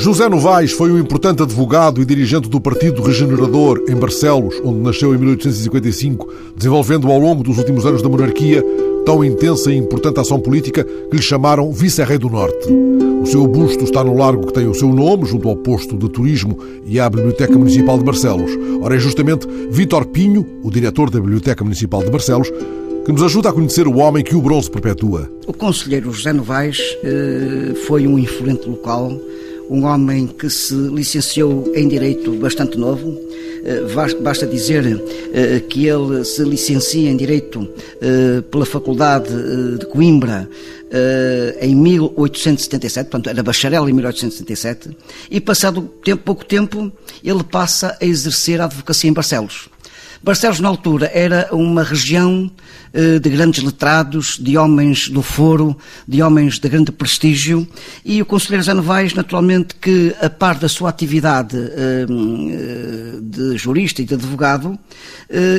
José Novaes foi um importante advogado e dirigente do Partido Regenerador em Barcelos, onde nasceu em 1855, desenvolvendo ao longo dos últimos anos da monarquia tão intensa e importante ação política que lhe chamaram Vice-Rei do Norte. O seu busto está no largo que tem o seu nome, junto ao posto de turismo e à Biblioteca Municipal de Barcelos. Ora, é justamente Vítor Pinho, o diretor da Biblioteca Municipal de Barcelos, que nos ajuda a conhecer o homem que o bronze perpetua. O conselheiro José Novaes eh, foi um influente local um homem que se licenciou em Direito bastante novo. Eh, basta dizer eh, que ele se licencia em Direito eh, pela Faculdade de Coimbra em 1877, portanto era bacharel em 1877, e passado tempo, pouco tempo ele passa a exercer a advocacia em Barcelos. Barcelos, na altura, era uma região eh, de grandes letrados, de homens do foro, de homens de grande prestígio, e o conselheiro Zé Novaes, naturalmente, que a par da sua atividade eh, eh, de jurista e de advogado,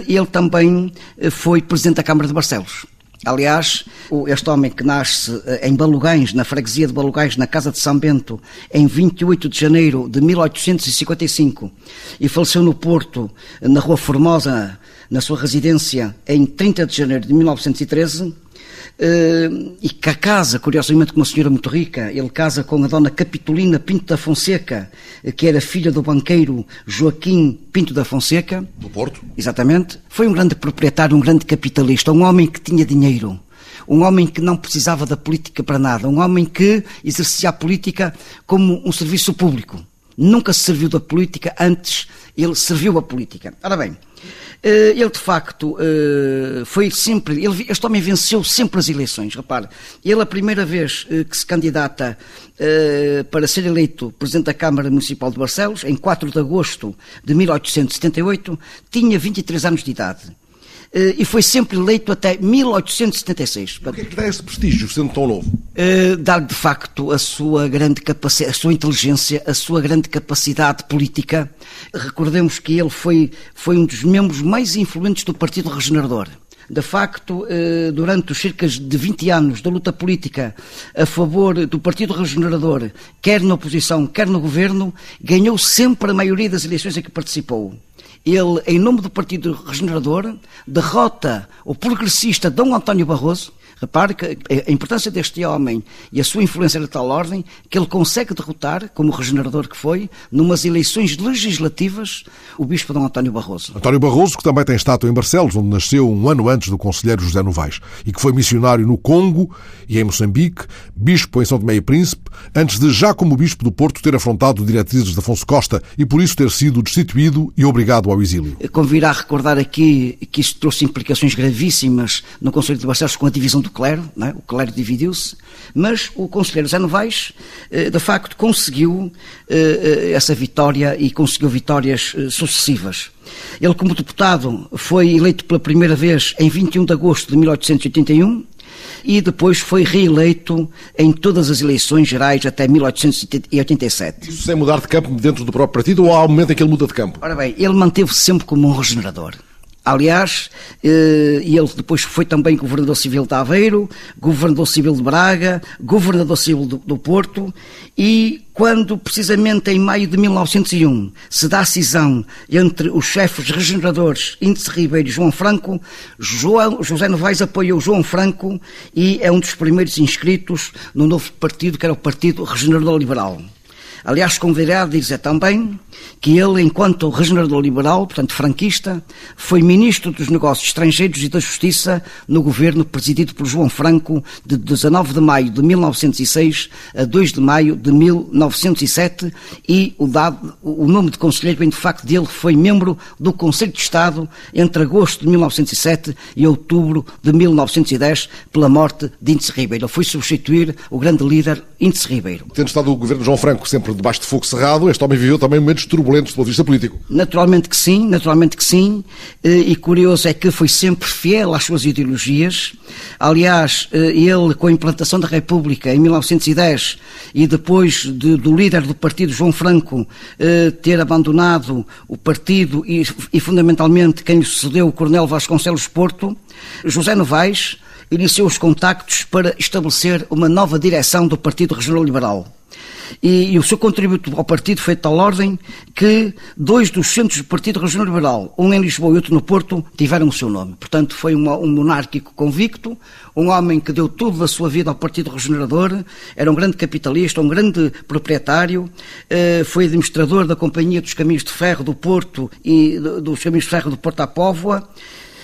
ele também foi presidente da Câmara de Barcelos. Aliás, este homem que nasce eh, em Balugães, na freguesia de Balugães, na casa de São Bento, em 28 de janeiro de 1855, e faleceu no Porto, na Rua Formosa, na sua residência, em 30 de janeiro de 1913, Uh, e que casa, curiosamente, com uma senhora muito rica. Ele casa com a dona Capitolina Pinto da Fonseca, que era filha do banqueiro Joaquim Pinto da Fonseca. Do Porto? Exatamente. Foi um grande proprietário, um grande capitalista, um homem que tinha dinheiro. Um homem que não precisava da política para nada. Um homem que exercia a política como um serviço público. Nunca se serviu da política, antes ele serviu a política. Ora bem, eh, ele, de facto, eh, foi sempre. Ele, este homem venceu sempre as eleições. Repare, ele, a primeira vez eh, que se candidata para ser eleito Presidente da Câmara Municipal de Barcelos, em 4 de agosto de 1878, tinha 23 anos de idade. Eh, e foi sempre eleito até 1876. O que é que dá esse prestígio, sendo tão novo? Eh, dá-lhe, de facto, a sua grande capacidade, a sua inteligência, a sua grande capacidade política. Recordemos que ele foi, foi um dos membros mais influentes do Partido Regenerador. De facto, eh, durante os cerca de 20 anos da luta política a favor do Partido Regenerador, quer na oposição, quer no governo, ganhou sempre a maioria das eleições em que participou ele, em nome do Partido Regenerador, derrota o progressista Dom António Barroso, Repare que a importância deste homem e a sua influência de tal ordem que ele consegue derrotar, como regenerador que foi, numas eleições legislativas, o bispo Dom António Barroso. António Barroso, que também tem estátua em Barcelos, onde nasceu um ano antes do conselheiro José Novaes, e que foi missionário no Congo e em Moçambique, bispo em São Tomé e Príncipe, antes de, já como bispo do Porto, ter afrontado diretrizes de Afonso Costa e por isso ter sido destituído e obrigado ao exílio. Convirá recordar aqui que isto trouxe implicações gravíssimas no Conselho de Barcelos com a divisão do clero, é? o clero dividiu-se, mas o conselheiro Zé Novaes, eh, de facto, conseguiu eh, eh, essa vitória e conseguiu vitórias sucessivas. Ele, como deputado, foi eleito pela primeira vez em 21 de agosto de 1881 e depois foi reeleito em todas as eleições gerais até 1887. Isso sem mudar de campo dentro do próprio partido ou há um momento em que ele muda de campo? Ora bem, ele manteve-se sempre como um regenerador. Aliás, eh, ele depois foi também governador civil de Aveiro, governador civil de Braga, governador civil do, do Porto e quando, precisamente em maio de 1901, se dá a cisão entre os chefes regeneradores Índice Ribeiro e João Franco, João, José Novaes apoiou João Franco e é um dos primeiros inscritos no novo partido, que era o Partido Regenerador Liberal. Aliás, convirá a dizer também que ele, enquanto regenerador liberal, portanto franquista, foi ministro dos Negócios Estrangeiros e da Justiça no governo presidido por João Franco de 19 de maio de 1906 a 2 de maio de 1907 e o, dado, o nome de conselheiro vem de facto dele foi membro do Conselho de Estado entre agosto de 1907 e outubro de 1910 pela morte de Índice Ribeiro. Ele foi substituir o grande líder Índice Ribeiro. Tendo estado o governo João Franco sempre debaixo de fogo cerrado, este homem viveu também momentos turbulentos do ponto de vista político. Naturalmente que sim, naturalmente que sim. Eh, e curioso é que foi sempre fiel às suas ideologias. Aliás, eh, ele, com a implantação da República em 1910 e depois de, do líder do partido, João Franco, eh, ter abandonado o partido e, e fundamentalmente quem lhe sucedeu, o Coronel Vasconcelos Porto, José Novaes iniciou os contactos para estabelecer uma nova direção do Partido Regional Liberal. E, e, o seu contributo ao partido foi de tal ordem que dois dos centros do Partido Regional Liberal, um em Lisboa e outro no Porto, tiveram o seu nome. Portanto, foi uma, um monárquico convicto, um homem que deu tudo da sua vida ao Partido Regenerador, era um grande capitalista, um grande proprietário, eh, foi administrador da Companhia dos Caminhos de Ferro do Porto e dos Caminhos de Ferro do Porto à Póvoa,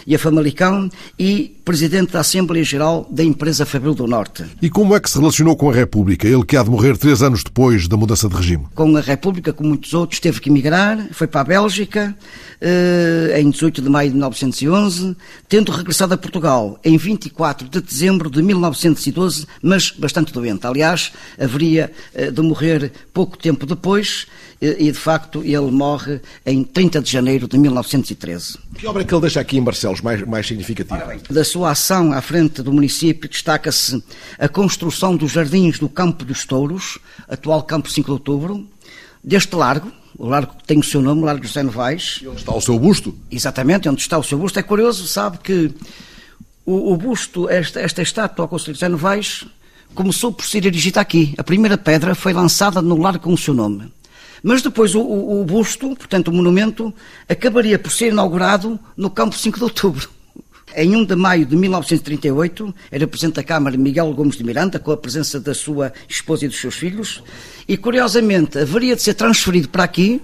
e a Famalicão e presidente da Assembleia Geral da empresa Fabril do Norte. E como é que se relacionou com a República, ele que há de morrer três anos depois da mudança de regime? Com a República, como muitos outros, teve que emigrar, foi para a Bélgica eh, em 18 de maio de 1911, tendo regressado a Portugal em 24 de dezembro de 1912, mas bastante doente. Aliás, haveria eh, de morrer pouco tempo depois e, de facto, ele morre em 30 de janeiro de 1913. Que obra é que ele deixa aqui em Barcelos mais, mais significativa? Da sua ação à frente do município destaca-se a construção dos jardins do Campo dos Touros, atual Campo 5 de Outubro, deste largo, o largo que tem o seu nome, o Largo José Novaes. E onde está o seu busto? Exatamente, onde está o seu busto. É curioso, sabe que o, o busto, esta, esta estátua ao Conselho José Novaes, começou por ser erigida aqui. A primeira pedra foi lançada no largo com o seu nome. Mas depois o, o, o busto, portanto o monumento, acabaria por ser inaugurado no campo 5 de outubro. Em 1 de maio de 1938, era Presidente da Câmara Miguel Gomes de Miranda, com a presença da sua esposa e dos seus filhos, e curiosamente haveria de ser transferido para aqui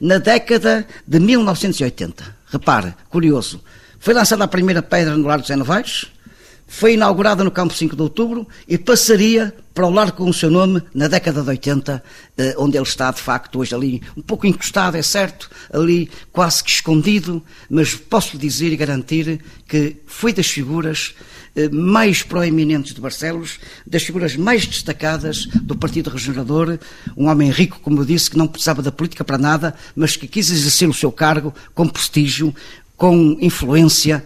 na década de 1980. Repare, curioso. Foi lançada a primeira pedra no Largo de Zé Novaes, foi inaugurada no Campo 5 de Outubro e passaria para o largo com o seu nome na década de 80, eh, onde ele está de facto hoje ali, um pouco encostado, é certo, ali quase que escondido, mas posso dizer e garantir que foi das figuras eh, mais proeminentes de Barcelos, das figuras mais destacadas do Partido Regenerador, um homem rico, como eu disse, que não precisava da política para nada, mas que quis exercer o seu cargo com prestígio, com influência,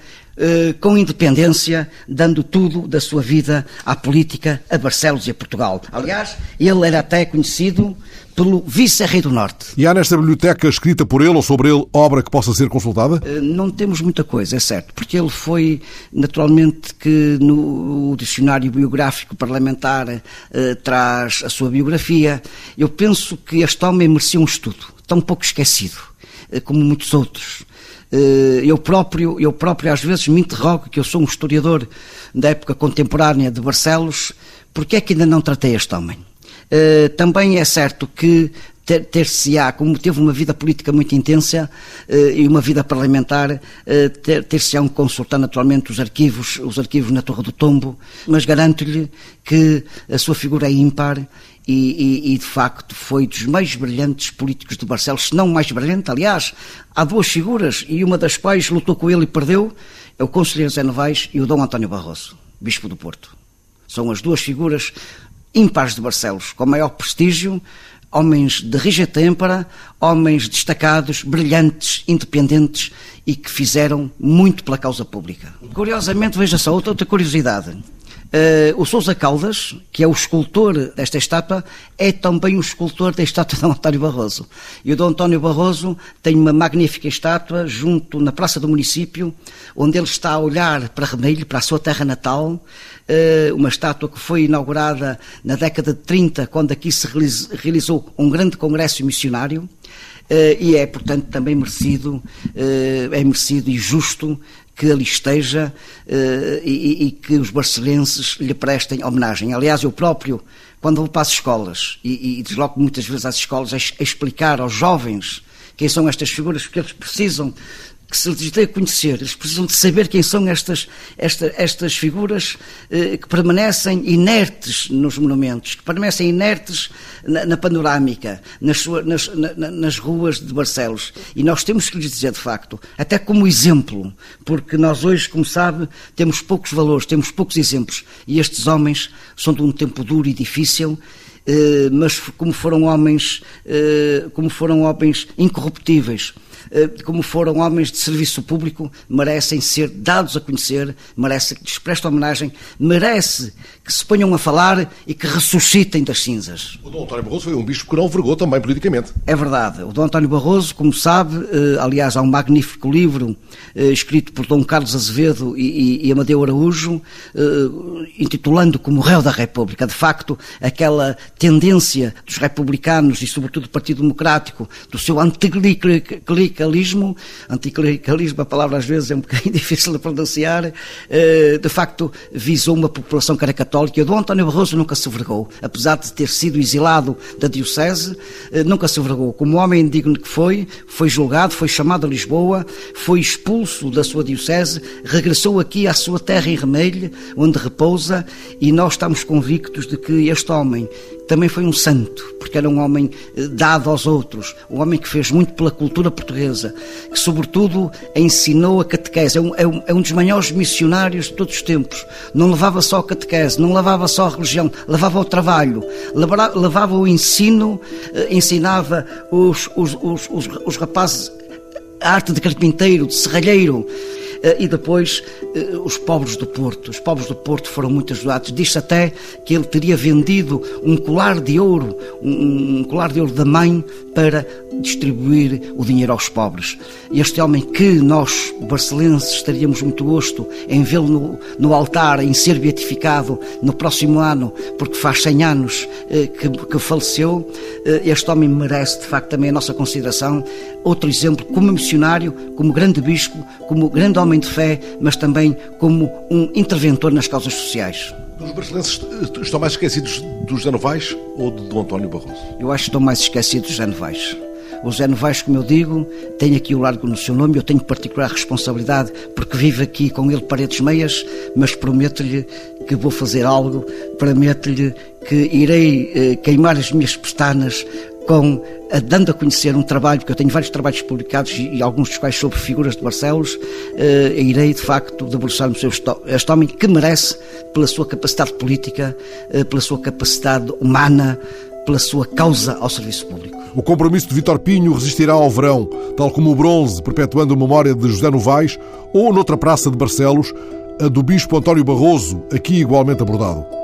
com independência, dando tudo da sua vida à política, a Barcelos e a Portugal. Aliás, ele era até conhecido pelo vice-rei do Norte. E há nesta biblioteca escrita por ele ou sobre ele obra que possa ser consultada? Eh, não temos muita coisa, é certo, porque ele foi, naturalmente, que no dicionário biográfico parlamentar eh, traz a sua biografia. Eu penso que este homem merecia um estudo, tão pouco esquecido, eh, como muitos outros. Eh, eu próprio, eu próprio às vezes me interrogo, que eu sou um historiador da época contemporânea de Barcelos, porque é que ainda não tratei este homem? Eh, também é certo que ter-se-á, como teve uma vida política muito intensa eh, e uma vida parlamentar, ter-se-á um consultar naturalmente os arquivos, os arquivos na Torre do Tombo, mas garanto-lhe que a sua figura é ímpar e, e, e, de facto foi dos mais brilhantes políticos de Barcelos, se não mais brilhante. Aliás, há duas figuras e uma das quais lutou com ele e perdeu, é o conselheiro Zé Novaes e o Dom António Barroso, bispo do Porto. São as duas figuras ímpares de Barcelos, com maior prestígio, homens de rija têmpera, homens destacados, brilhantes, independentes e que fizeram muito pela causa pública. Curiosamente, veja só, outra, curiosidade. Uh, o Sousa Caldas, que é o escultor desta estátua, é também o escultor da estátua de António Barroso. E o Dom António Barroso tem uma magnífica estátua junto na Praça do Município, onde ele está a olhar para Remelho, para a sua terra natal, uh, uma estátua que foi inaugurada na década de 30, quando aqui se realizou um grande congresso missionário. Uh, e é, portanto, também merecido, é merecido e justo que ali esteja uh, e, e, que os barcelenses lhe prestem homenagem. Aliás, eu próprio, quando vou para as escolas e, e desloco muitas vezes às escolas a, a explicar aos jovens quem são estas figuras, porque eles precisam que se lhes dê a conhecer, eles precisam de saber quem são estas, esta, estas figuras eh, que permanecem inertes nos monumentos, que permanecem inertes na, na panorâmica, nas, sua, nas, na, nas ruas de Barcelos. E nós temos que lhes dizer, de facto, até como exemplo, porque nós hoje, como sabe, temos poucos valores, temos poucos exemplos, e estes homens são de um tempo duro e difícil, eh, mas como foram homens, eh, como foram homens incorruptíveis, como foram homens de serviço público, merecem ser dados a conhecer, merece que lhes prestem homenagem, merece que se ponham a falar e que ressuscitem das cinzas. O Dom António Barroso foi um bispo que não vergou também politicamente. É verdade. O Dom António Barroso, como sabe, eh, aliás, há um magnífico livro eh, escrito por Dom Carlos Azevedo e, e Amadeu Araújo, intitulando como réu da República. De facto, aquela tendência dos republicanos e, sobretudo, do Partido Democrático, do seu anticlericalismo, anticlericalismo, a palavra às vezes é um bocadinho difícil de pronunciar, eh, de facto visou uma população que era católica. Dom António Barroso nunca se vergou, apesar de ter sido exilado da Diocese, eh, nunca se vergou. Como homem digno que foi, foi julgado, foi chamado a Lisboa, foi expulso da sua Diocese, regressou aqui à sua terra em Remelho, onde repousa, e nós estamos convictos de que este homem também foi um santo, porque era um homem eh, dado aos outros, um homem que fez muito pela cultura portuguesa, que sobretudo ensinou a catequese, é um, é um, é um dos maiores missionários de todos os tempos. Não levava só a catequese, não levava só a religião, levava o trabalho, levava, levava o ensino, eh, ensinava os, os, os, os, os rapazes a arte de carpinteiro, de serralheiro. Eh, e depois eh, os pobres do Porto. Os pobres do Porto foram muito ajudados. Diz-se até que ele teria vendido um colar de ouro, um colar de ouro da mãe, para distribuir o dinheiro aos pobres. Este homem que nós, barcelenses, estaríamos muito gosto em vê-lo no, no, altar, em ser beatificado no próximo ano, porque faz 100 anos eh, que, que faleceu, este homem merece, de facto, também a nossa consideração. Outro exemplo, como missionário, como grande bispo, como grande homem homem de fé, mas também como um interventor nas causas sociais. Os brasileiros estão mais esquecidos do José Novaes ou do António Barroso? Eu acho que estão mais esquecidos do José Novaes. O José Novaes, como eu digo, tem aqui o largo no seu nome, eu tenho particular responsabilidade porque vivo aqui com ele paredes meias, mas prometo-lhe que vou fazer algo, prometo-lhe que irei eh, queimar as minhas pestanas com dando a conhecer um trabalho, porque eu tenho vários trabalhos publicados e, alguns dos quais sobre figuras de Barcelos, uh, irei de facto debruçar-me sobre este homem que merece, pela sua capacidade política, uh, pela sua capacidade humana, pela sua causa ao serviço público. O compromisso de Vitor Pinho resistirá ao verão, tal como o bronze, perpetuando a memória de José Novaes, ou noutra praça de Barcelos, a do Bispo António Barroso, aqui igualmente abordado.